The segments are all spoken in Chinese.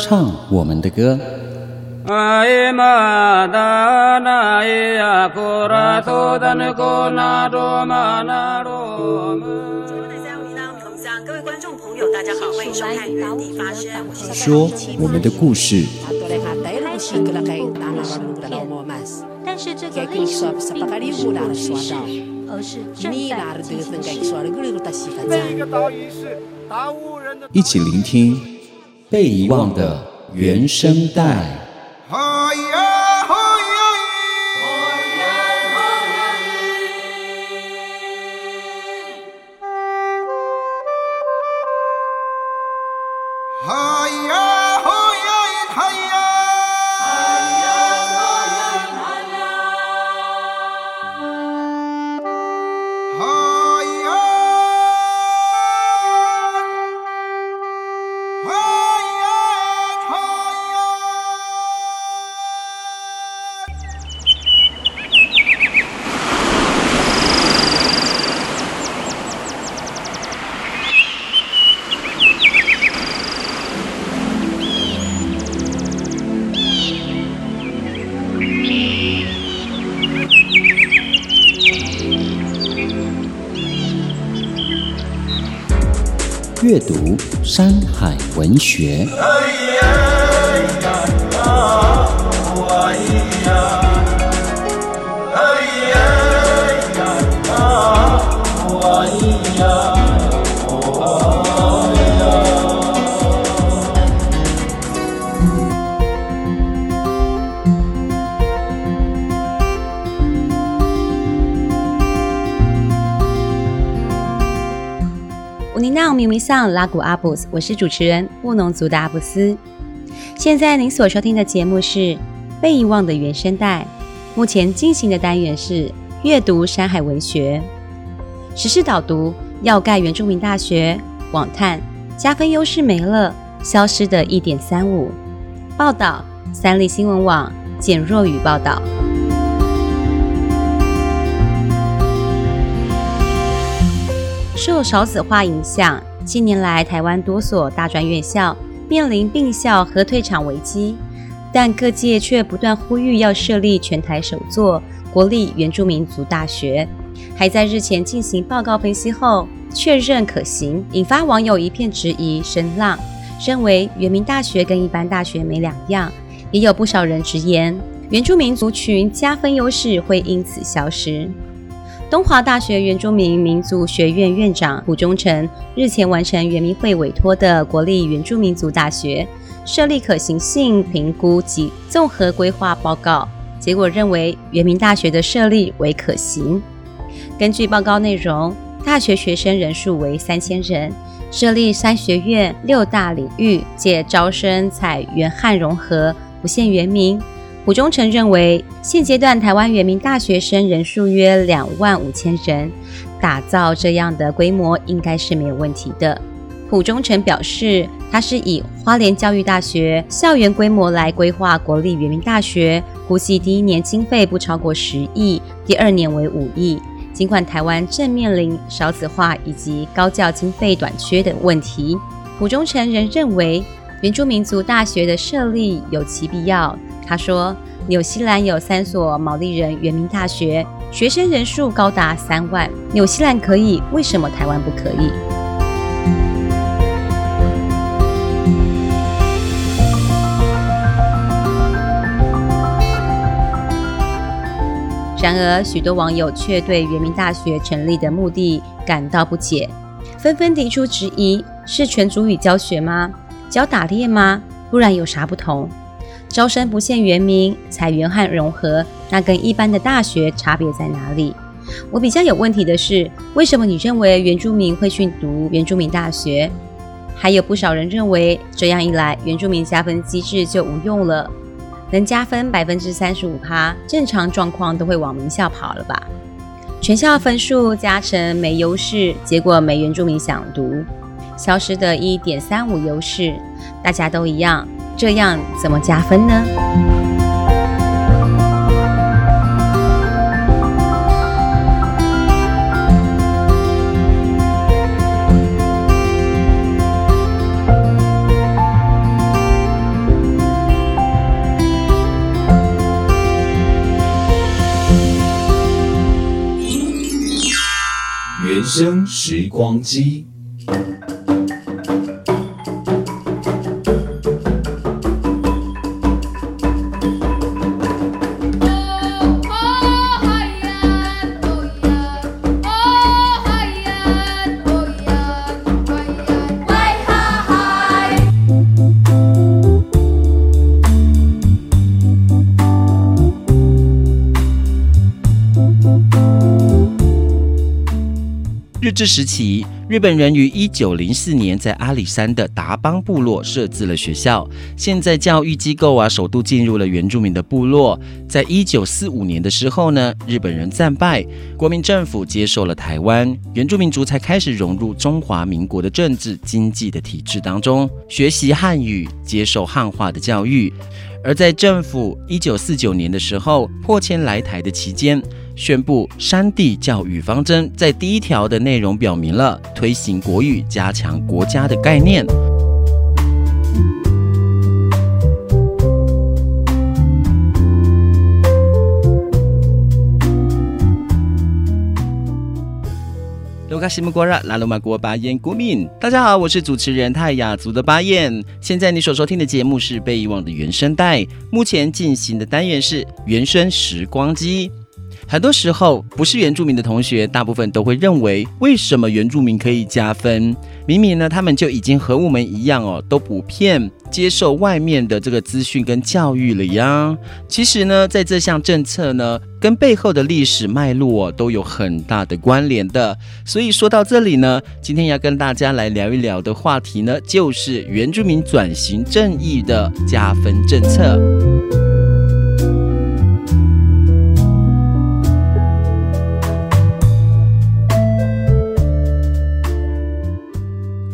唱我们的歌。各位观众朋友，大家好，欢迎收看《原地发声》，说我们的故事。但是这个历史并不是故事，而是正在进行式。一起聆听被遗忘的原声带。学》。上拉古阿布斯，我是主持人布农族的阿布斯。现在您所收听的节目是《被遗忘的原声带》，目前进行的单元是阅读山海文学、时事导读、要盖原住民大学、网探加分优势没了，消失的一点三五报道，三立新闻网简若雨报道。受少子化影响，近年来台湾多所大专院校面临并校和退场危机，但各界却不断呼吁要设立全台首座国立原住民族大学，还在日前进行报告分析后确认可行，引发网友一片质疑声浪，认为原民大学跟一般大学没两样，也有不少人直言原住民族群加分优势会因此消失。东华大学原住民民族学院院长胡忠诚日前完成原民会委托的国立原住民族大学设立可行性评估及综合规划报告，结果认为原民大学的设立为可行。根据报告内容，大学学生人数为三千人，设立三学院六大领域，借招生采原汉融合，不限原民。卜忠诚认为，现阶段台湾原民大学生人数约两万五千人，打造这样的规模应该是没有问题的。卜忠诚表示，他是以花莲教育大学校园规模来规划国立原民大学，估计第一年经费不超过十亿，第二年为五亿。尽管台湾正面临少子化以及高教经费短缺等问题，卜忠诚仍认为原住民族大学的设立有其必要。他说：“纽西兰有三所毛利人原民大学，学生人数高达三万。纽西兰可以，为什么台湾不可以？”然而，许多网友却对原民大学成立的目的感到不解，纷纷提出质疑：是全族语教学吗？教打猎吗？不然有啥不同？招生不限原民，采原汉融合，那跟一般的大学差别在哪里？我比较有问题的是，为什么你认为原住民会去读原住民大学？还有不少人认为，这样一来，原住民加分机制就无用了，能加分百分之三十五趴，正常状况都会往名校跑了吧？全校分数加成没优势，结果没原住民想读，消失的一点三五优势，大家都一样。这样怎么加分呢？原生时光机。治时期，日本人于一九零四年在阿里山的达邦部落设置了学校。现在教育机构啊，首度进入了原住民的部落。在一九四五年的时候呢，日本人战败，国民政府接受了台湾，原住民族才开始融入中华民国的政治经济的体制当中，学习汉语，接受汉化的教育。而在政府一九四九年的时候破迁来台的期间，宣布山地教育方针，在第一条的内容表明了推行国语，加强国家的概念。大家好，我是主持人泰雅族的巴彦。现在你所收听的节目是被遗忘的原声带，目前进行的单元是原声时光机。很多时候，不是原住民的同学，大部分都会认为，为什么原住民可以加分？明明呢，他们就已经和我们一样哦，都普遍接受外面的这个资讯跟教育了呀。其实呢，在这项政策呢，跟背后的历史脉络，都有很大的关联的。所以说到这里呢，今天要跟大家来聊一聊的话题呢，就是原住民转型正义的加分政策。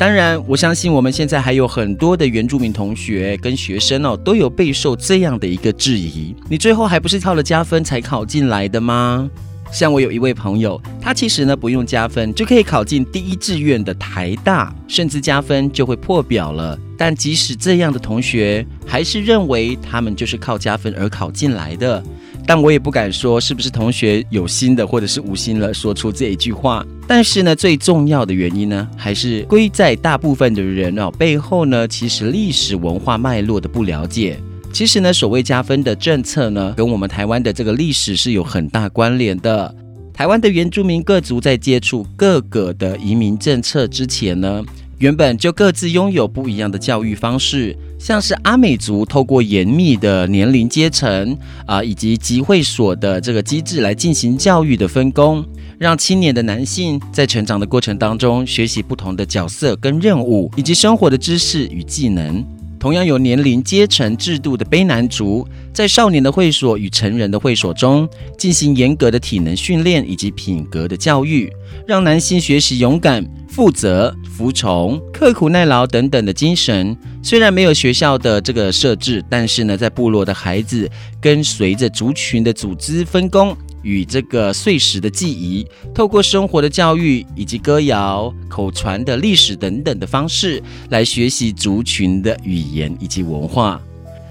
当然，我相信我们现在还有很多的原住民同学跟学生哦，都有备受这样的一个质疑：你最后还不是靠了加分才考进来的吗？像我有一位朋友，他其实呢不用加分就可以考进第一志愿的台大，甚至加分就会破表了。但即使这样的同学，还是认为他们就是靠加分而考进来的。但我也不敢说是不是同学有心的，或者是无心了说出这一句话。但是呢，最重要的原因呢，还是归在大部分的人哦背后呢，其实历史文化脉络的不了解。其实呢，所谓加分的政策呢，跟我们台湾的这个历史是有很大关联的。台湾的原住民各族在接触各个的移民政策之前呢，原本就各自拥有不一样的教育方式，像是阿美族透过严密的年龄阶层啊，以及集会所的这个机制来进行教育的分工，让青年的男性在成长的过程当中学习不同的角色跟任务，以及生活的知识与技能。同样有年龄阶层制度的卑南族，在少年的会所与成人的会所中进行严格的体能训练以及品格的教育，让男性学习勇敢。负责、服从、刻苦耐劳等等的精神，虽然没有学校的这个设置，但是呢，在部落的孩子跟随着族群的组织分工与这个碎石的记忆，透过生活的教育以及歌谣、口传的历史等等的方式来学习族群的语言以及文化。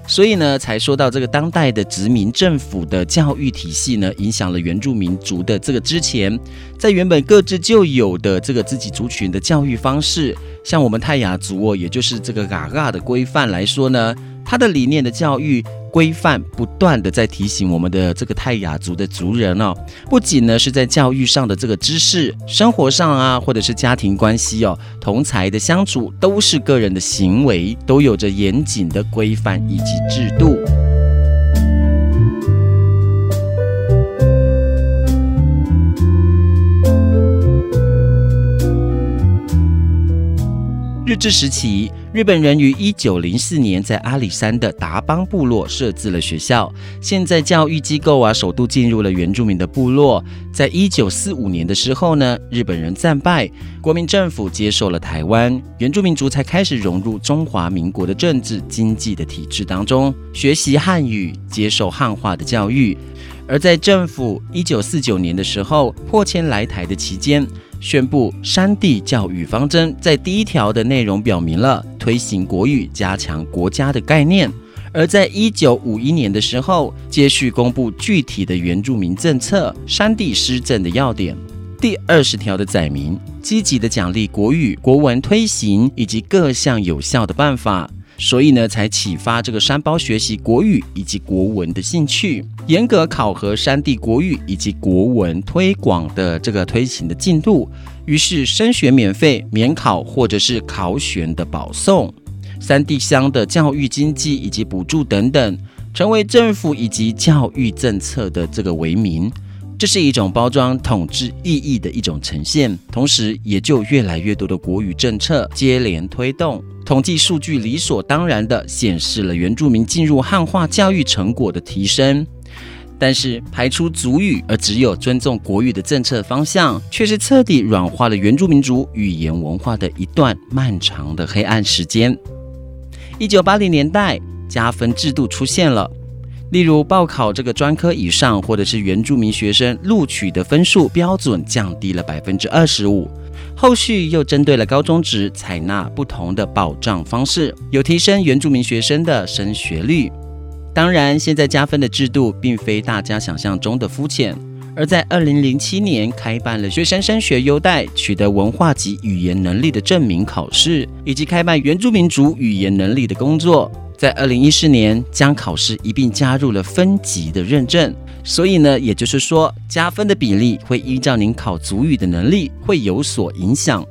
所以呢，才说到这个当代的殖民政府的教育体系呢，影响了原住民族的这个之前，在原本各自就有的这个自己族群的教育方式，像我们泰雅族哦，也就是这个嘎嘎的规范来说呢，它的理念的教育。规范不断的在提醒我们的这个泰雅族的族人哦，不仅呢是在教育上的这个知识，生活上啊，或者是家庭关系哦，同才的相处，都是个人的行为，都有着严谨的规范以及制度。日治时期，日本人于一九零四年在阿里山的达邦部落设置了学校。现在教育机构啊，首度进入了原住民的部落。在一九四五年的时候呢，日本人战败，国民政府接受了台湾，原住民族才开始融入中华民国的政治经济的体制当中，学习汉语，接受汉化的教育。而在政府一九四九年的时候破迁来台的期间，宣布山地教育方针，在第一条的内容表明了推行国语，加强国家的概念。而在一九五一年的时候，接续公布具体的原住民政策、山地施政的要点。第二十条的载明，积极的奖励国语、国文推行以及各项有效的办法。所以呢，才启发这个山胞学习国语以及国文的兴趣，严格考核山地国语以及国文推广的这个推行的进度。于是升学免费、免考或者是考选的保送，山地乡的教育经济以及补助等等，成为政府以及教育政策的这个为民。这是一种包装统治意义的一种呈现，同时也就越来越多的国语政策接连推动。统计数据理所当然地显示了原住民进入汉化教育成果的提升，但是排除族语而只有尊重国语的政策方向，却是彻底软化了原住民族语言文化的一段漫长的黑暗时间。一九八零年代，加分制度出现了。例如报考这个专科以上，或者是原住民学生录取的分数标准降低了百分之二十五。后续又针对了高中职采纳不同的保障方式，有提升原住民学生的升学率。当然，现在加分的制度并非大家想象中的肤浅。而在二零零七年开办了学生升学优待、取得文化及语言能力的证明考试，以及开办原住民族语言能力的工作。在二零一四年，将考试一并加入了分级的认证，所以呢，也就是说，加分的比例会依照您考族语的能力会有所影响。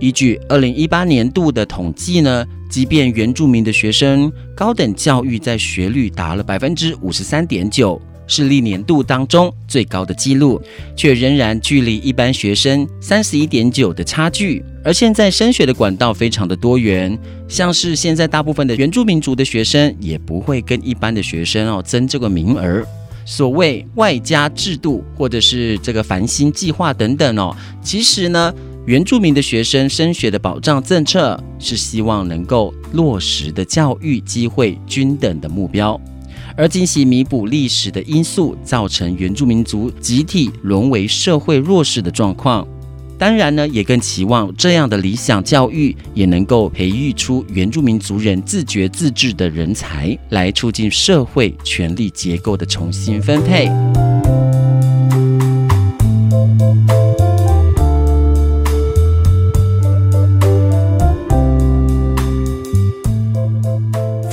依据二零一八年度的统计呢，即便原住民的学生高等教育在学率达了百分之五十三点九。是历年度当中最高的纪录，却仍然距离一般学生三十一点九的差距。而现在升学的管道非常的多元，像是现在大部分的原住民族的学生也不会跟一般的学生哦争这个名额。所谓外加制度或者是这个繁星计划等等哦，其实呢，原住民的学生升学的保障政策是希望能够落实的教育机会均等的目标。而进行弥补历史的因素，造成原住民族集体沦为社会弱势的状况。当然呢，也更期望这样的理想教育也能够培育出原住民族人自觉自治的人才，来促进社会权力结构的重新分配。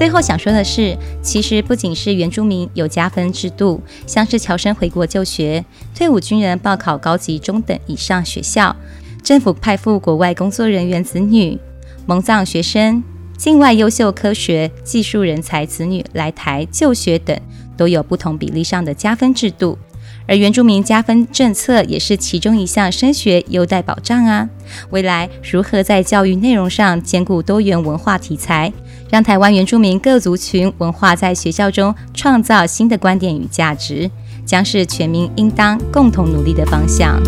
最后想说的是，其实不仅是原住民有加分制度，像是侨生回国就学、退伍军人报考高级中等以上学校、政府派赴国外工作人员子女、蒙藏学生、境外优秀科学技术人才子女来台就学等，都有不同比例上的加分制度。而原住民加分政策也是其中一项升学优待保障啊。未来如何在教育内容上兼顾多元文化题材？让台湾原住民各族群文化在学校中创造新的观点与价值，将是全民应当共同努力的方向。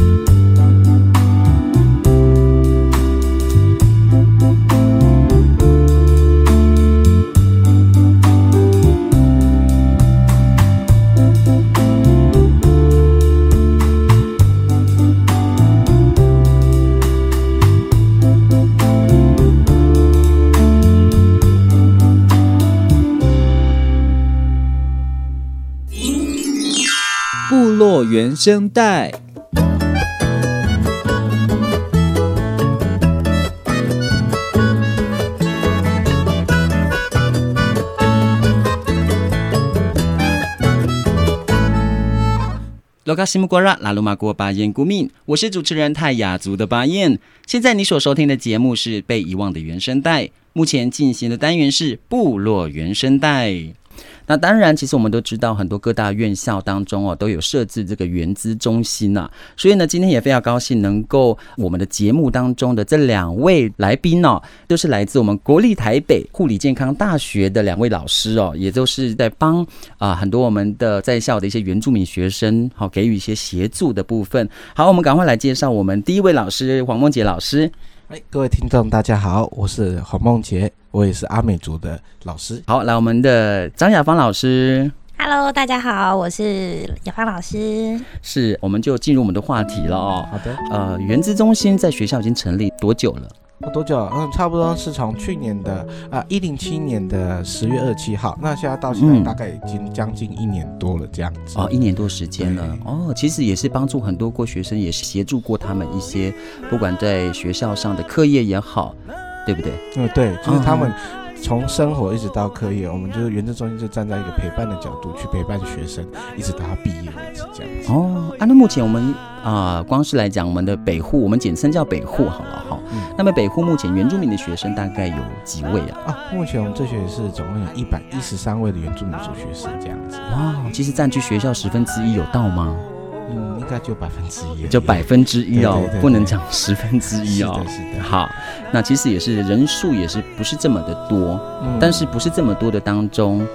原声带。罗卡西木瓜拉拉鲁玛国巴彦古敏，我是主持人泰雅族的巴彦。现在你所收听的节目是被遗忘的原声带，目前进行的单元是部落原声带。那当然，其实我们都知道，很多各大院校当中哦，都有设置这个原资中心呐。所以呢，今天也非常高兴能够我们的节目当中的这两位来宾哦，都是来自我们国立台北护理健康大学的两位老师哦，也都是在帮啊很多我们的在校的一些原住民学生好给予一些协助的部分。好，我们赶快来介绍我们第一位老师黄梦洁老师。哎，各位听众，大家好，我是黄梦洁，我也是阿美族的老师。好，来我们的张雅芳老师。Hello，大家好，我是雅芳老师。是，我们就进入我们的话题了哦。好的。呃，原资中心在学校已经成立多久了？多久？嗯，差不多是从去年的啊一零七年的十月二十七号，那现在到现在大概已经将近一年多了，这样子。哦，一年多时间了。哦，其实也是帮助很多过学生，也是协助过他们一些，不管在学校上的课业也好，对不对？嗯，对，就是他们。从生活一直到课业，我们就是原子中心就站在一个陪伴的角度去陪伴学生，一直到他毕业为止这样子。哦，啊，那目前我们啊、呃，光是来讲我们的北户，我们简称叫北户好了哈。嗯。那么北户目前原住民的学生大概有几位啊？啊，目前我们这学期是总共有一百一十三位的原住民族学生这样子。哇，其实占据学校十分之一有到吗？嗯，应该就百分之一，就百分之一哦，不能讲十分之一哦。是的，是的。好，那其实也是人数也是不是这么的多，嗯，但是不是这么多的当中。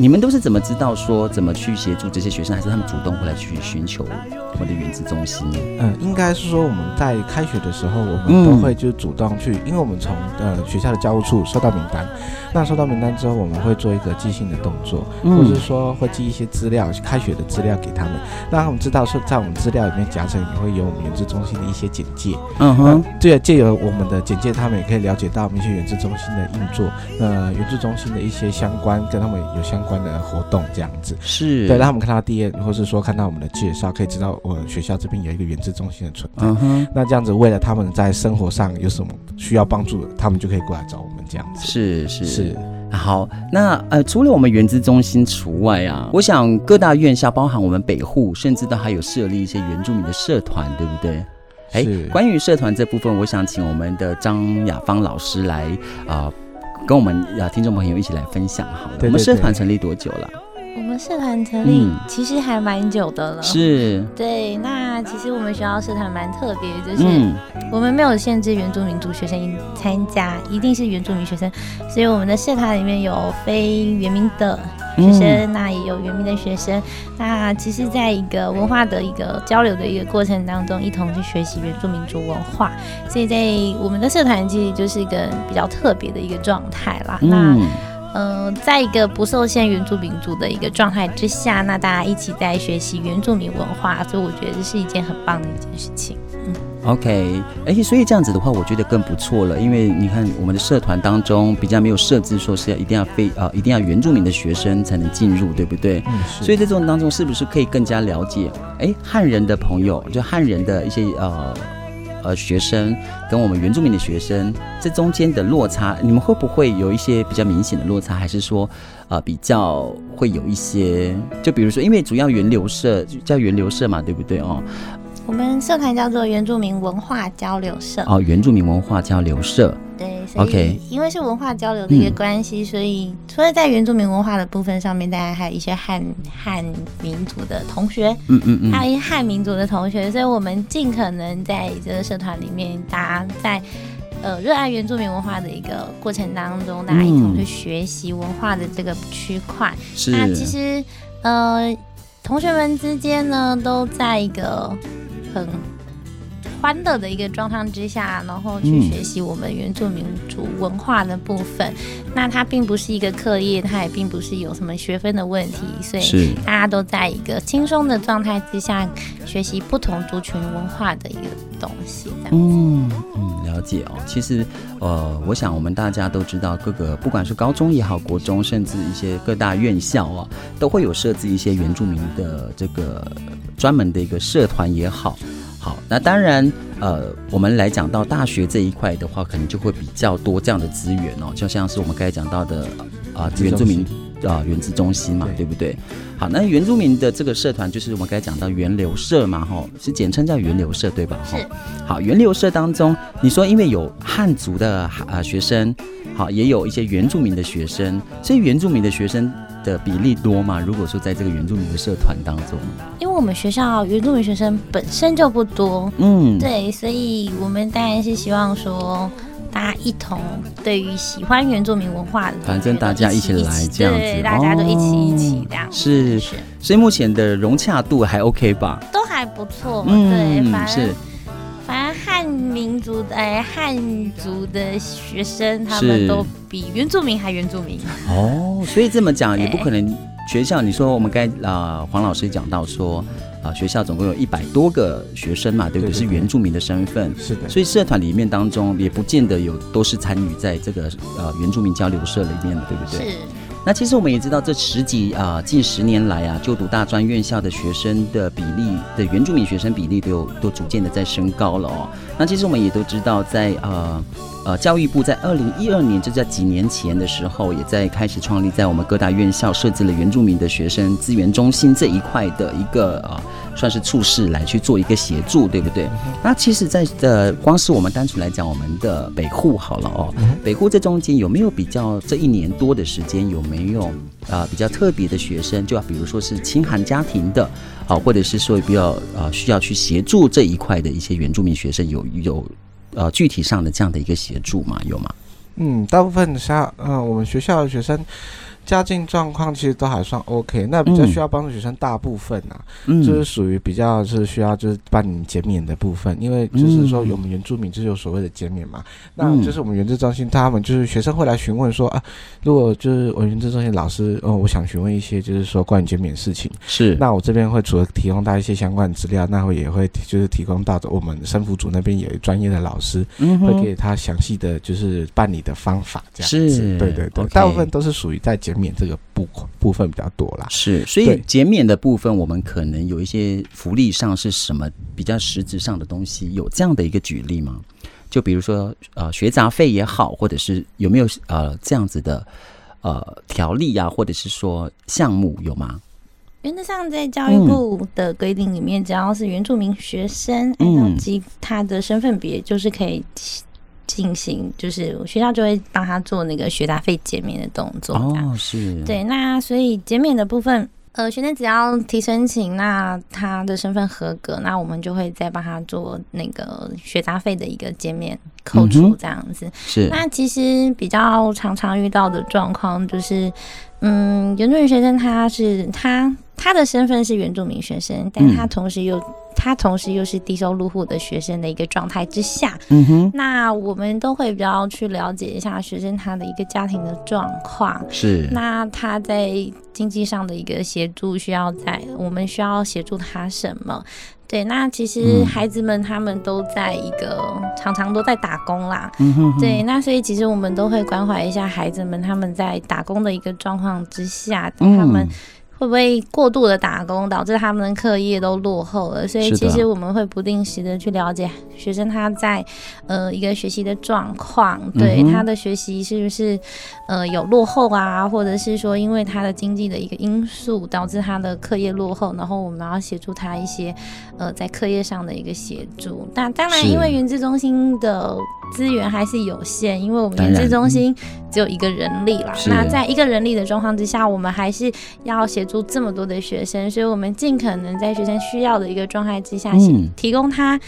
你们都是怎么知道说怎么去协助这些学生，还是他们主动过来去寻求我们的原子中心呢？嗯，应该是说我们在开学的时候，我们都会就主动去，嗯、因为我们从呃学校的教务处收到名单，那收到名单之后，我们会做一个寄信的动作，嗯、或者是说会寄一些资料，开学的资料给他们，让他们知道说在我们资料里面夹层也会有我们原子中心的一些简介。嗯哼，这个借由我们的简介，他们也可以了解到我们一些原子中心的运作，呃，原子中心的一些相关跟他们有相关。关的活动这样子是对，让他们看到第一，或是说看到我们的介绍，可以知道我学校这边有一个原子中心的存在。嗯哼，那这样子，为了他们在生活上有什么需要帮助的，他们就可以过来找我们这样子。是是是，好，那呃，除了我们原子中心除外啊，我想各大院校，包含我们北户，甚至都还有设立一些原住民的社团，对不对？哎，关于社团这部分，我想请我们的张雅芳老师来啊。呃跟我们啊听众朋友一起来分享好了。对对对，我们社团成立多久了？我们社团成立其实还蛮久的了。是。对，那其实我们学校社团蛮特别，就是我们没有限制原住民族学生参加，一定是原住民学生，所以我们的社团里面有非原民的。学生，那也有原民的学生，那其实在一个文化的一个交流的一个过程当中，一同去学习原住民族文化，所以在我们的社团其实就是一个比较特别的一个状态啦。嗯、那，呃，在一个不受限原住民族的一个状态之下，那大家一起在学习原住民文化，所以我觉得这是一件很棒的一件事情。OK，而且所以这样子的话，我觉得更不错了，因为你看我们的社团当中比较没有设置说是要一定要非啊、呃、一定要原住民的学生才能进入，对不对？嗯，所以在这种当中，是不是可以更加了解？哎，汉人的朋友，就汉人的一些呃呃学生，跟我们原住民的学生这中间的落差，你们会不会有一些比较明显的落差？还是说呃比较会有一些？就比如说，因为主要源流社叫源流社嘛，对不对哦？我们社团叫做原住民文化交流社。哦，原住民文化交流社。对，OK。因为是文化交流的一个关系，嗯、所以除了在原住民文化的部分上面，大家还有一些汉汉民族的同学，嗯嗯嗯，还有一些汉民族的同学，所以我们尽可能在这个社团里面，大家在呃热爱原住民文化的一个过程当中，大家一同去学习文化的这个区块。那其实呃，同学们之间呢，都在一个。很欢乐的一个状况之下，然后去学习我们原住民族文化的部分。嗯、那它并不是一个课业，它也并不是有什么学分的问题，所以大家都在一个轻松的状态之下学习不同族群文化的一个东西。嗯嗯，了解哦。其实呃，我想我们大家都知道，各个不管是高中也好，国中，甚至一些各大院校啊，都会有设置一些原住民的这个。专门的一个社团也好，好，那当然，呃，我们来讲到大学这一块的话，可能就会比较多这样的资源哦，就像是我们刚才讲到的啊、呃，原住民啊，原子中心嘛，对，对不对？好，那原住民的这个社团就是我们刚才讲到源流社嘛，吼，是简称叫源流社，对吧？哈，好，源流社当中，你说因为有汉族的啊、呃、学生，好，也有一些原住民的学生，所以原住民的学生。的比例多吗？如果说在这个原住民的社团当中，因为我们学校原住民学生本身就不多，嗯，对，所以我们当然是希望说大家一同对于喜欢原住民文化的，反正大家一起来这样子，对，大家都一起一起这样子，是是，所以目前的融洽度还 OK 吧？都还不错，嗯，对，反正是。反正汉民民族的哎汉族的学生，他们都比原住民还原住民哦。所以这么讲也不可能。学校，你说我们该啊、呃，黄老师讲到说啊、呃，学校总共有一百多个学生嘛，对不对？是原住民的身份，是的。所以社团里面当中也不见得有都是参与在这个呃原住民交流社里面的，对不对？是。那其实我们也知道，这十几啊、呃、近十年来啊，就读大专院校的学生的比例的原住民学生比例都有都逐渐的在升高了哦。那其实我们也都知道在，在呃。呃，教育部在二零一二年，就在几年前的时候，也在开始创立在我们各大院校设置了原住民的学生资源中心这一块的一个呃，算是处室来去做一个协助，对不对？那其实，在呃，光是我们单纯来讲，我们的北户好了哦，北户这中间有没有比较这一年多的时间有没有啊、啊、比较特别的学生，就要比如说是清寒家庭的，好，或者是说比较呃需要去协助这一块的一些原住民学生有有。呃，具体上的这样的一个协助吗？有吗？嗯，大部分像嗯，我们学校的学生。家境状况其实都还算 OK，那比较需要帮助学生大部分啊，嗯、就是属于比较是需要就是办理减免的部分，因为就是说我们原住民就是有所谓的减免嘛，嗯、那就是我们原住中心他们就是学生会来询问说啊，如果就是我们原住中心老师哦，我想询问一些就是说关于减免事情，是，那我这边会除了提供到一些相关的资料，那会也会就是提供到我们生辅组那边有专业的老师，嗯，会给他详细的就是办理的方法这样子，对对对大部分都是属于在减。免这个部部分比较多啦，是，所以减免的部分，我们可能有一些福利上是什么比较实质上的东西，有这样的一个举例吗？就比如说呃学杂费也好，或者是有没有呃这样子的呃条例啊，或者是说项目有吗？原则上在教育部的规定里面，嗯、只要是原住民学生，按照其他的身份别，就是可以。进行就是学校就会帮他做那个学杂费减免的动作哦，是对，那所以减免的部分，呃，学生只要提申请，那他的身份合格，那我们就会再帮他做那个学杂费的一个减免扣除这样子。是，那其实比较常常遇到的状况就是，嗯，原住民学生他是他他的身份是原住民学生，但他同时又。他同时又是低收入户的学生的一个状态之下，嗯哼，那我们都会比较去了解一下学生他的一个家庭的状况，是，那他在经济上的一个协助需要在，我们需要协助他什么？对，那其实孩子们他们都在一个、嗯、常常都在打工啦，嗯哼哼，对，那所以其实我们都会关怀一下孩子们他们在打工的一个状况之下，他们。嗯会不会过度的打工导致他们的课业都落后了？所以其实我们会不定时的去了解学生他在呃一个学习的状况，对、嗯、他的学习是不是呃有落后啊，或者是说因为他的经济的一个因素导致他的课业落后，然后我们要协助他一些呃在课业上的一个协助。那当然，因为原资中心的资源还是有限，因为我们研制中心只有一个人力啦。那在一个人力的状况之下，我们还是要协。助这么多的学生，所以我们尽可能在学生需要的一个状态之下，嗯、提供他。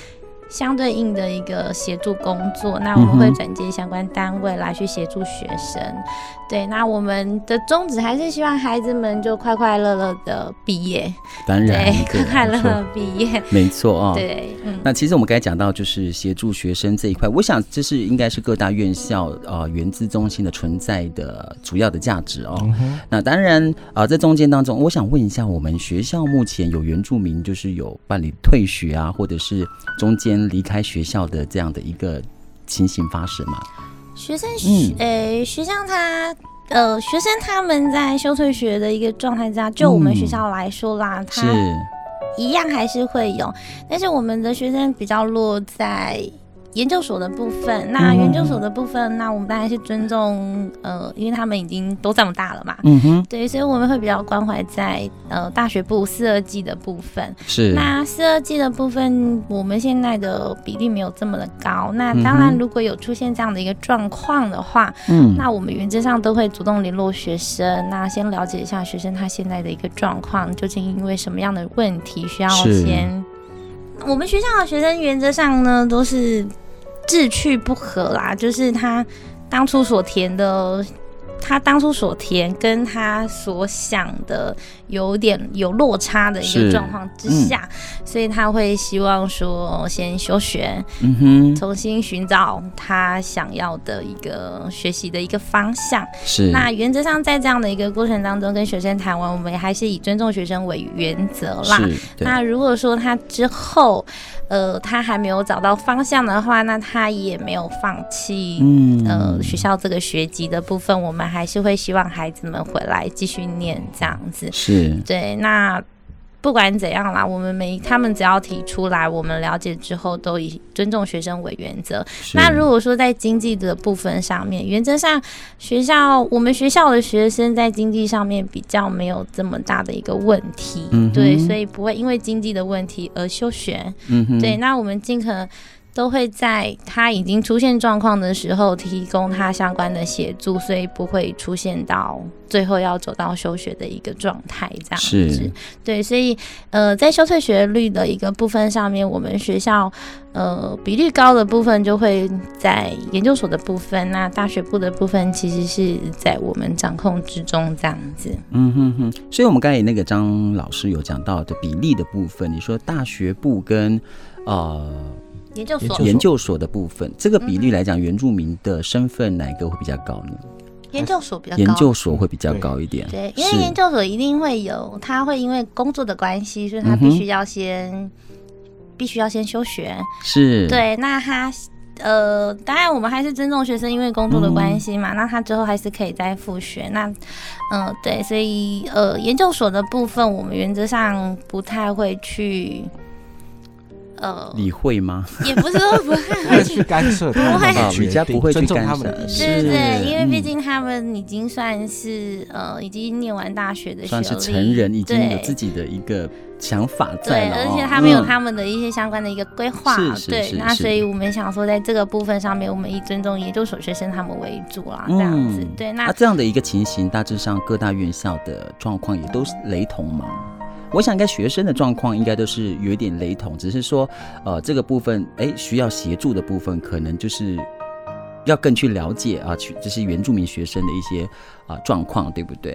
相对应的一个协助工作，那我们会转接相关单位来去协助学生。嗯、对，那我们的宗旨还是希望孩子们就快快乐乐的毕业。当然，对，快快乐乐毕业，没错啊、哦。对，嗯。那其实我们刚才讲到就是协助学生这一块，我想这是应该是各大院校呃原资中心的存在的主要的价值哦。嗯、那当然啊、呃，在中间当中，我想问一下，我们学校目前有原住民就是有办理退学啊，或者是中间。离开学校的这样的一个情形发生吗？学生嗯欸，学校他，呃，学生他们在休退学的一个状态下，就我们学校来说啦，嗯、他一样还是会有，是但是我们的学生比较落在。研究所的部分，那研究所的部分，嗯、那我们当然是尊重，呃，因为他们已经都这么大了嘛，嗯哼，对，所以我们会比较关怀在呃大学部四二季的部分。是，那四二季的部分，我们现在的比例没有这么的高。那当然，如果有出现这样的一个状况的话，嗯，那我们原则上都会主动联络学生，那先了解一下学生他现在的一个状况，究竟因为什么样的问题需要先。我们学校的学生原则上呢，都是志趣不合啦，就是他当初所填的他当初所填跟他所想的有点有落差的一个状况之下，嗯、所以他会希望说先休学，嗯哼，重新寻找他想要的一个学习的一个方向。是，那原则上在这样的一个过程当中，跟学生谈完，我们还是以尊重学生为原则啦。那如果说他之后，呃，他还没有找到方向的话，那他也没有放弃，嗯，呃，学校这个学籍的部分，我们还是会希望孩子们回来继续念这样子。是，对，那。不管怎样啦，我们每他们只要提出来，我们了解之后都以尊重学生为原则。那如果说在经济的部分上面，原则上学校我们学校的学生在经济上面比较没有这么大的一个问题，嗯、对，所以不会因为经济的问题而休学。嗯，对，那我们尽可能。都会在他已经出现状况的时候提供他相关的协助，所以不会出现到最后要走到休学的一个状态这样子。对，所以呃，在休退学率的一个部分上面，我们学校呃比率高的部分就会在研究所的部分，那大学部的部分其实是在我们掌控之中这样子。嗯哼哼，所以我们刚才那个张老师有讲到的比例的部分，你说大学部跟呃。研究所研究所的部分，这个比例来讲，原住民的身份哪个会比较高呢？研究所比较高，研究所会比较高一点。对，因为研究所一定会有，他会因为工作的关系，所以他必须要先、嗯、必须要先休学。是，对。那他呃，当然我们还是尊重学生，因为工作的关系嘛、嗯。那他之后还是可以再复学。那嗯、呃，对，所以呃，研究所的部分，我们原则上不太会去。呃，理会吗？也不是说不会 去干涉，不会，比较不会去干涉。对对对，因为毕竟他们已经算是呃，已经念完大学的学历，算是成人，已经有自己的一个想法在而且他们有他们的一些相关的一个规划。嗯、对，那所以我们想说，在这个部分上面，我们以尊重研究所学生他们为主啦，这样子。对，那、啊、这样的一个情形，大致上各大院校的状况也都是雷同吗？我想，应该学生的状况应该都是有一点雷同，只是说，呃，这个部分，哎，需要协助的部分，可能就是要更去了解啊，去这些原住民学生的一些啊状况，对不对？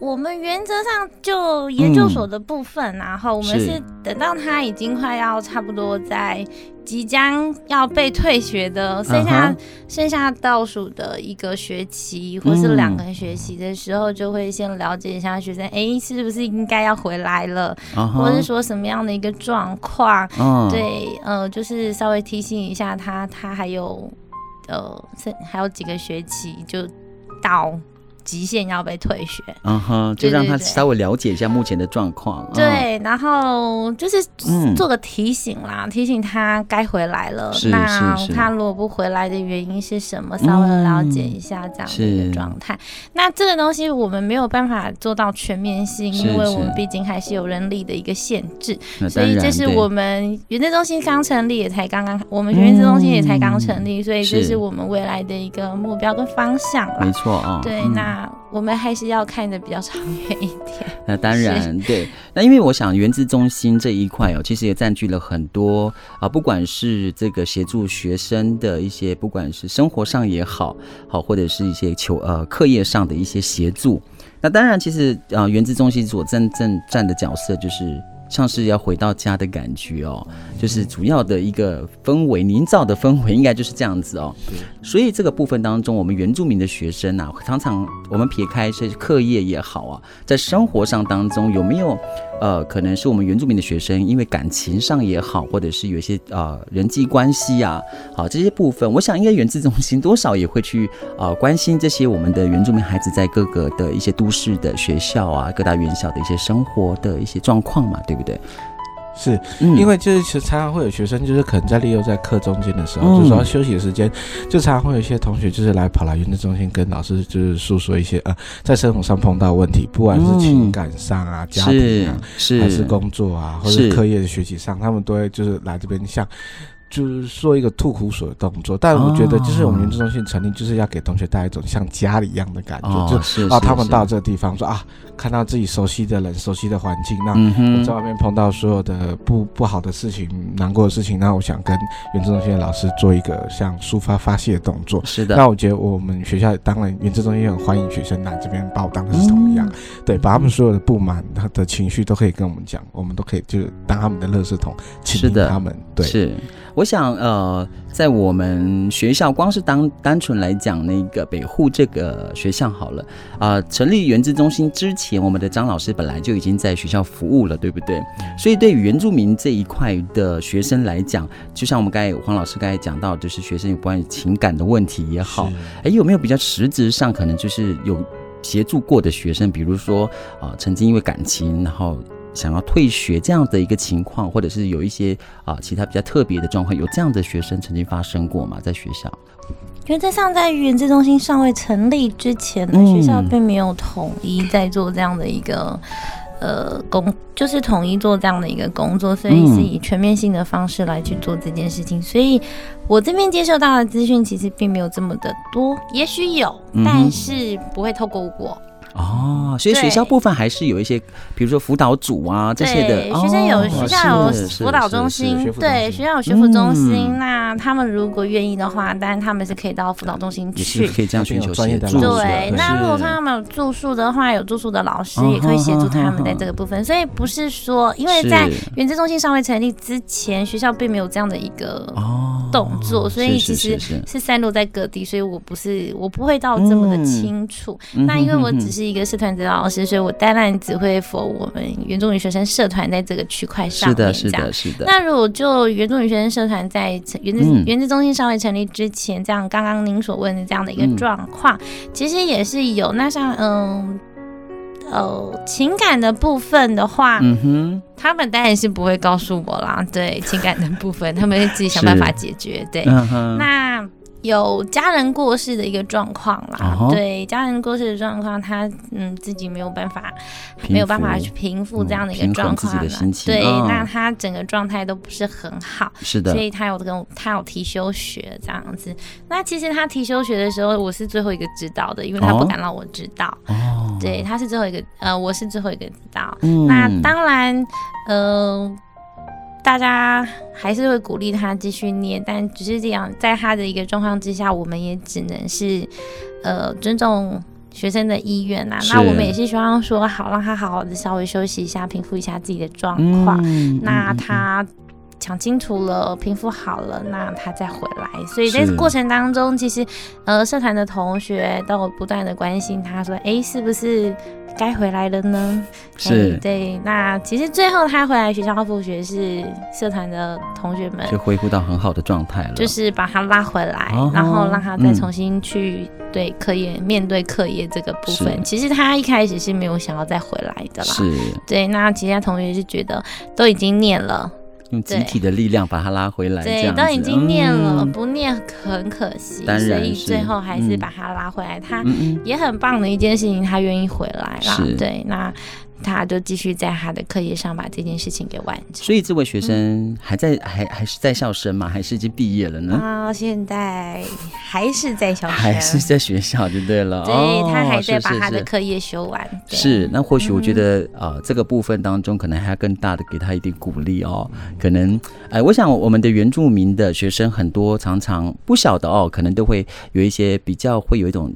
我们原则上就研究所的部分，嗯，然后我们是等到他已经快要差不多在即将要被退学的，剩下，嗯，剩下倒数的一个学期或是两个学期的时候，就会先了解一下学生，哎，嗯，是不是应该要回来了，嗯，或者是说什么样的一个状况？嗯，对，呃，就是稍微提醒一下他，他还有呃，剩还有几个学期就到。极限要被退学，嗯哼，就让他稍微了解一下目前的状况。对，对，对，然后就是做个提醒啦，嗯、提醒他该回来了。那他如果不回来的原因是什么？稍微了解一下这样的一个状态。那这个东西我们没有办法做到全面性，因为我们毕竟还是有人力的一个限制。所以这是我们原子中心刚成立，也才刚刚，我们原子中心也才刚成立，所以这是我们未来的一个目标跟方向啦。没错啊，对，那。我们还是要看的比较长远一点。那当然，对。那因为我想，原资中心这一块哦，其实也占据了很多啊，不管是这个协助学生的一些，不管是生活上也好，好或者是一些求呃课业上的一些协助。那当然，其实啊，原资中心所真正站的角色就是。像是要回到家的感觉哦，就是主要的一个氛围营造的氛围，应该就是这样子哦。所以这个部分当中，我们原住民的学生啊，常常我们撇开一些课业也好啊，在生活上当中有没有呃，可能是我们原住民的学生，因为感情上也好，或者是有一些呃人际关系啊，好这些部分，我想应该原自中心多少也会去呃关心这些我们的原住民孩子在各个的一些都市的学校啊，各大院校的一些生活的一些状况嘛，对不对？对，是因为就是其实常常会有学生，就是可能在利用在课中间的时候，嗯、就是说休息的时间，就常常会有一些同学就是来跑来运动中心跟老师就是诉说一些呃，在生活上碰到问题，不管是情感上啊、嗯、家庭啊，是还是工作啊，或者课业的学习上，他们都会就是来这边向。就是说一个吐苦水的动作，但我觉得就是我们原住中心成立就是要给同学带来一种像家里一样的感觉，哦、就是啊，他们到这个地方说啊，看到自己熟悉的人、熟悉的环境，那我在外面碰到所有的不不好的事情、难过的事情，那我想跟原住中心的老师做一个像抒发发泄的动作。是的，那我觉得我们学校当然原住中心很欢迎学生来这边把我当成是同样，嗯、对，把他们所有的不满、他的情绪都可以跟我们讲，我们都可以就是当他们的垃圾桶，倾听他们。对，是。我想，呃，在我们学校，光是单单纯来讲，那个北护这个学校好了，啊、呃，成立原资中心之前，我们的张老师本来就已经在学校服务了，对不对？所以，对于原住民这一块的学生来讲，就像我们刚才黄老师刚才讲到，就是学生有关于情感的问题也好，哎，有没有比较实质上可能就是有协助过的学生，比如说啊、呃，曾经因为感情，然后。想要退学这样的一个情况，或者是有一些啊其他比较特别的状况，有这样的学生曾经发生过吗？在学校？因为在上，在原资中心尚未成立之前呢，学校并没有统一在做这样的一个呃工，就是统一做这样的一个工作，所以是以全面性的方式来去做这件事情。所以我这边接受到的资讯其实并没有这么的多，也许有，但是不会透过我。哦，所以学校部分还是有一些，比如说辅导组啊这些的。学生有、哦、学校有辅导中心，对，学校有学辅中心。嗯、那他们如果愿意的话，当然他们是可以到辅导中心去，可以这样寻求协助。对，那如果他们有住宿的话，有住宿的老师也可以协助他们在这个部分。所以不是说，因为在原子中心尚未成立之前，学校并没有这样的一个动作，所以其实是散落在各地。所以我不是，我不会到这么的清楚。嗯、那因为我只是。一个社团指导老师，所以我当然只会 for 我们原住民学生社团在这个区块上面。是的，是的，是的。那如果就原住民学生社团在原资原子中心尚未成立之前，这样刚刚您所问的这样的一个状况，嗯、其实也是有。那像嗯哦情感的部分的话，嗯哼，他们当然是不会告诉我啦。对情感的部分，他们会自己想办法解决。对，嗯、那。有家人过世的一个状况啦，uh huh. 对家人过世的状况，他嗯自己没有办法，没有办法去平复这样的一个状况了。对，哦、那他整个状态都不是很好，是的，所以他有跟他有提休学这样子。那其实他提休学的时候，我是最后一个知道的，因为他不敢让我知道。哦，对，他是最后一个，呃，我是最后一个知道。嗯、那当然，嗯、呃。大家还是会鼓励他继续念，但只是这样，在他的一个状况之下，我们也只能是，呃，尊重学生的意愿呐。那我们也是希望说，好，让他好好的稍微休息一下，平复一下自己的状况。嗯、那他想清楚了，平复好了，那他再回来。所以在过程当中，其实，呃，社团的同学都不断的关心他，说，哎，是不是？该回来了呢，是对。那其实最后他回来学校复学是社团的同学们就恢复到很好的状态了，就是把他拉回来，哦、然后让他再重新去对课业、嗯、面对课业这个部分。其实他一开始是没有想要再回来的啦，是。对，那其他同学是觉得都已经念了。用集体的力量把他拉回来，对，都已经念了，嗯、不念很可惜，所以最后还是把他拉回来。嗯、他也很棒的一件事情，他愿意回来啦。对，那。他就继续在他的课业上把这件事情给完成。所以这位学生还在，嗯、还还是在校生吗？还是已经毕业了呢？啊，现在还是在校生，还是在学校就对了。对，他还在把他的课业修完。是，是，是，是，那或许我觉得啊、嗯呃，这个部分当中可能还要更大的给他一点鼓励哦。可能哎、呃，我想我们的原住民的学生很多，常常不晓得哦，可能都会有一些比较会有一种。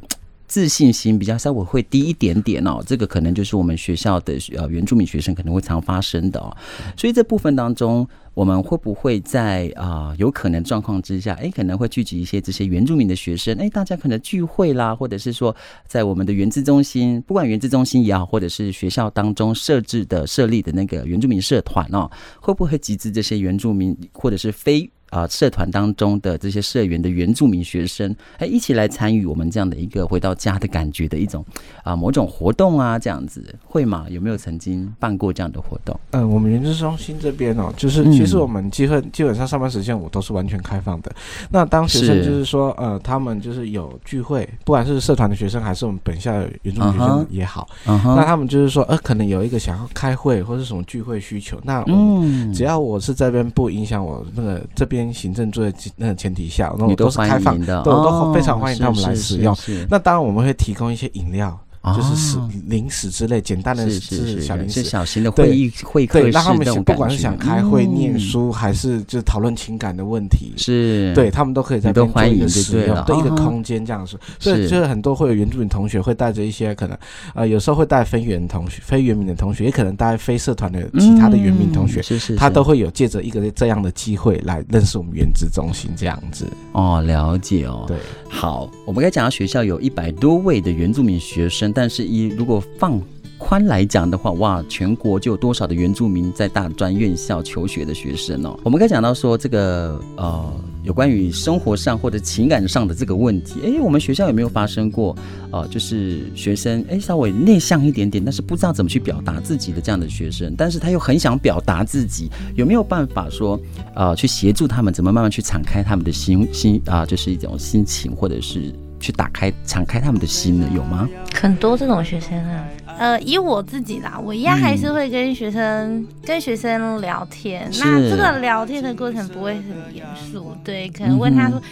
自信心比较稍微会低一点点哦，这个可能就是我们学校的呃原住民学生可能会常发生的哦，所以这部分当中，我们会不会在啊、有可能状况之下，哎，可能会聚集一些这些原住民的学生，哎，大家可能聚会啦，或者是说在我们的原资中心，不管原资中心也好，或者是学校当中设置的设立的那个原住民社团哦，会不会集资这些原住民或者是非？啊，社团当中的这些社员的原住民学生，哎，一起来参与我们这样的一个回到家的感觉的一种啊，某种活动啊，这样子会吗？有没有曾经办过这样的活动？嗯、呃，我们原住中心这边哦，就是其实我们基本基本上上班时间我都是完全开放的。那当学生就是说，是呃，他们就是有聚会，不管是社团的学生还是我们本校的原住民学生也好，uh huh, uh huh、那他们就是说，呃，可能有一个想要开会或者什么聚会需求，那嗯，只要我是这边不影响我那个这边。边行政作业那前提下，那我都是开放的，都都非常欢迎他们来使用。那当然我们会提供一些饮料。就是是零食之类简单的，是小零食，小型的会议会客室，让他们不管是想开会、念书，还是就是讨论情感的问题，是对他们都可以在这边做一个使用，对一个空间这样子。所以就是很多会有原住民同学会带着一些可能，呃，有时候会带非原同学、非原民的同学，也可能带非社团的其他的原民同学，是是，他都会有借着一个这样的机会来认识我们原子中心这样子。哦，了解哦。对，好，我们该讲到学校有一百多位的原住民学生，但是以如果放宽来讲的话，哇，全国就有多少的原住民在大专院校求学的学生哦？我们该讲到说这个呃，有关于生活上或者情感上的这个问题，哎，我们学校有没有发生过呃，就是学生哎稍微内向一点点，但是不知道怎么去表达自己的这样的学生，但是他又很想表达自己，有没有办法说呃，去协助他们怎么慢慢去敞开他们的心心啊，就是一种心情或者是。去打开、敞开他们的心呢？有吗？很多这种学生啊，呃，以我自己啦，我一样还是会跟学生、嗯、跟学生聊天。那这个聊天的过程不会很严肃，对，可能问他说：“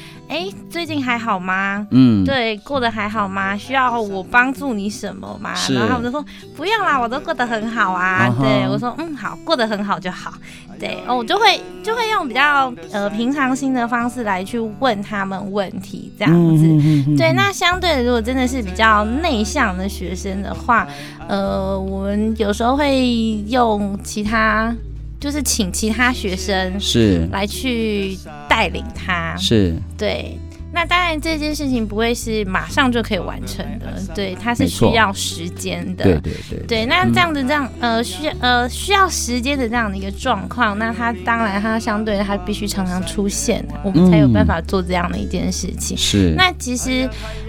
最近还好吗？嗯，对，过得还好吗？需要我帮助你什么吗？”是然后他们就说：“不用啦，我都过得很好啊。Uh ”对我说：“嗯，好，过得很好就好。”对哦，我就会就会用比较呃平常心的方式来去问他们问题，这样子。对，那相对的，如果真的是比较内向的学生的话，呃，我们有时候会用其他，就是请其他学生是来去带领他，是对。那当然，这件事情不会是马上就可以完成的，对，它是需要时间的。对对对。对，那这样子这样呃需呃需要时间的这样的一个状况，那它当然它相对它必须常常出现，我们才有办法做这样的一件事情。是。那其实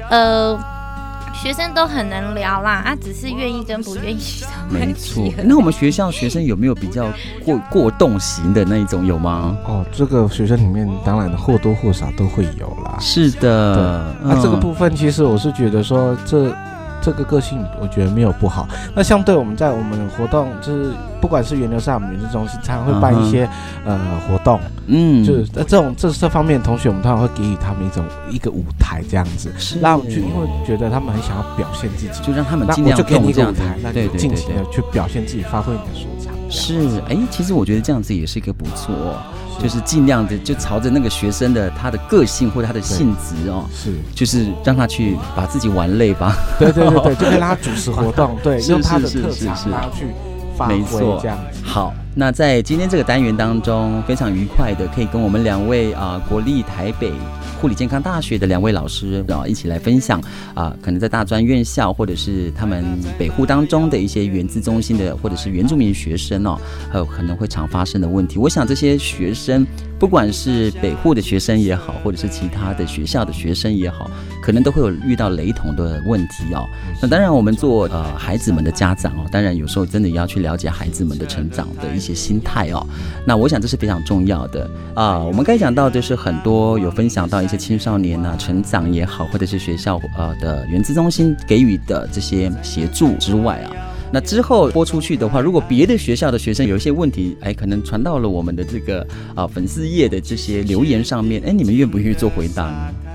呃。学生都很能聊啦，啊，只是愿意跟不愿意的。没错，那我们学校学生有没有比较过过动型的那一种有吗？哦，这个学生里面当然或多或少都会有啦。是的，那、嗯啊、这个部分其实我是觉得说这。这个个性我觉得没有不好。那相对我们在我们的活动，就是不管是原流上我们原资中心，常常会办一些、uh. 呃活动，嗯，就是在这种这这方面的同学，我们通常会给予他们一种一个舞台这样子，是让我们去，因为觉得他们很想要表现自己，就让他们尽量就给你一个舞台，那就尽情的去表现自己，发挥你的所长。是，哎，其实我觉得这样子也是一个不错哦。就是尽量的，就朝着那个学生的他的个性或者他的性质哦，是，就是让他去把自己玩累吧。对对对对，就可以让他主持活动，对，用他的特长让他去发挥，这样好。那在今天这个单元当中，非常愉快的可以跟我们两位啊、呃，国立台北护理健康大学的两位老师啊、呃，一起来分享啊、呃，可能在大专院校或者是他们北护当中的一些原资中心的或者是原住民学生哦，还有可能会常发生的问题。我想这些学生，不管是北护的学生也好，或者是其他的学校的学生也好，可能都会有遇到雷同的问题哦。那当然，我们做呃孩子们的家长哦，当然有时候真的也要去了解孩子们的成长的一些。些心态哦，那我想这是非常重要的啊。我们该讲到就是很多有分享到一些青少年啊成长也好，或者是学校呃的原资中心给予的这些协助之外啊，那之后播出去的话，如果别的学校的学生有一些问题，哎，可能传到了我们的这个啊粉丝页的这些留言上面，哎，你们愿不愿意做回答呢？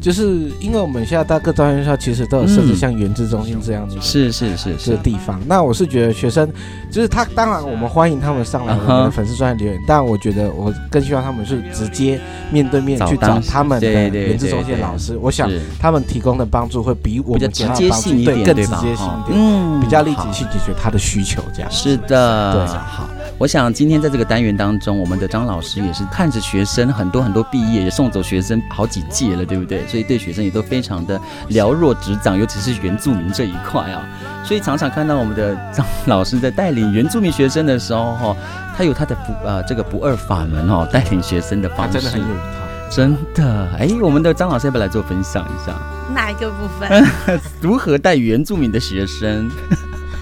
就是因为我们现在大各专院校其实都有设置像原子中心这样子，是是是是地方。那我是觉得学生，就是他当然我们欢迎他们上来我们的粉丝专业留言，但我觉得我更希望他们是直接面对面去找他们的原子中心的老师。我想他们提供的帮助会比我们直接性一点，更直接性一点，嗯，比较立即去解决他的需求这样。是的，对，好。我想今天在这个单元当中，我们的张老师也是看着学生很多很多毕业，也送走学生好几届了，对不对？所以对学生也都非常的了若指掌，尤其是原住民这一块啊。所以常常看到我们的张老师在带领原住民学生的时候，哈，他有他的不呃这个不二法门哦，带领学生的方式真的很有 真的。哎，我们的张老师要不要来做分享一下？哪一个部分？如何带原住民的学生？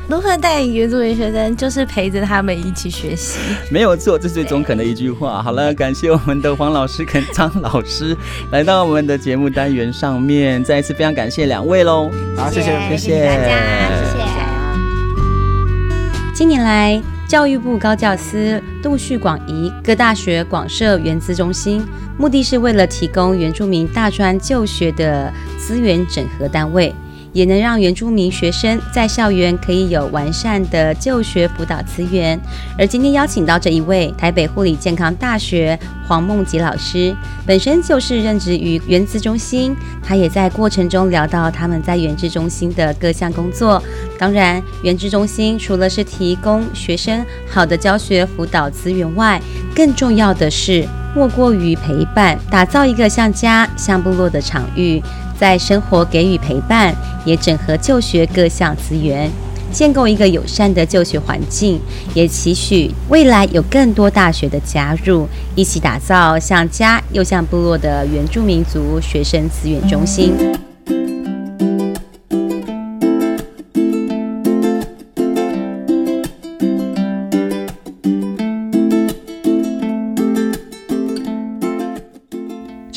如何带领原住民学生，就是陪着他们一起学习，没有错，这是最中肯的一句话。好了，感谢我们的黄老师跟张老师来到我们的节目单元上面，再一次非常感谢两位喽。好，谢谢，谢谢大家，谢谢。近年来，教育部高教司陆续广移各大学广设原资中心，目的是为了提供原住民大专就学的资源整合单位。也能让原住民学生在校园可以有完善的就学辅导资源。而今天邀请到这一位台北护理健康大学黄梦吉老师，本身就是任职于原资中心，他也在过程中聊到他们在原资中心的各项工作。当然，原资中心除了是提供学生好的教学辅导资源外，更重要的是莫过于陪伴，打造一个像家、像部落的场域。在生活给予陪伴，也整合就学各项资源，建构一个友善的就学环境，也期许未来有更多大学的加入，一起打造像家又像部落的原住民族学生资源中心。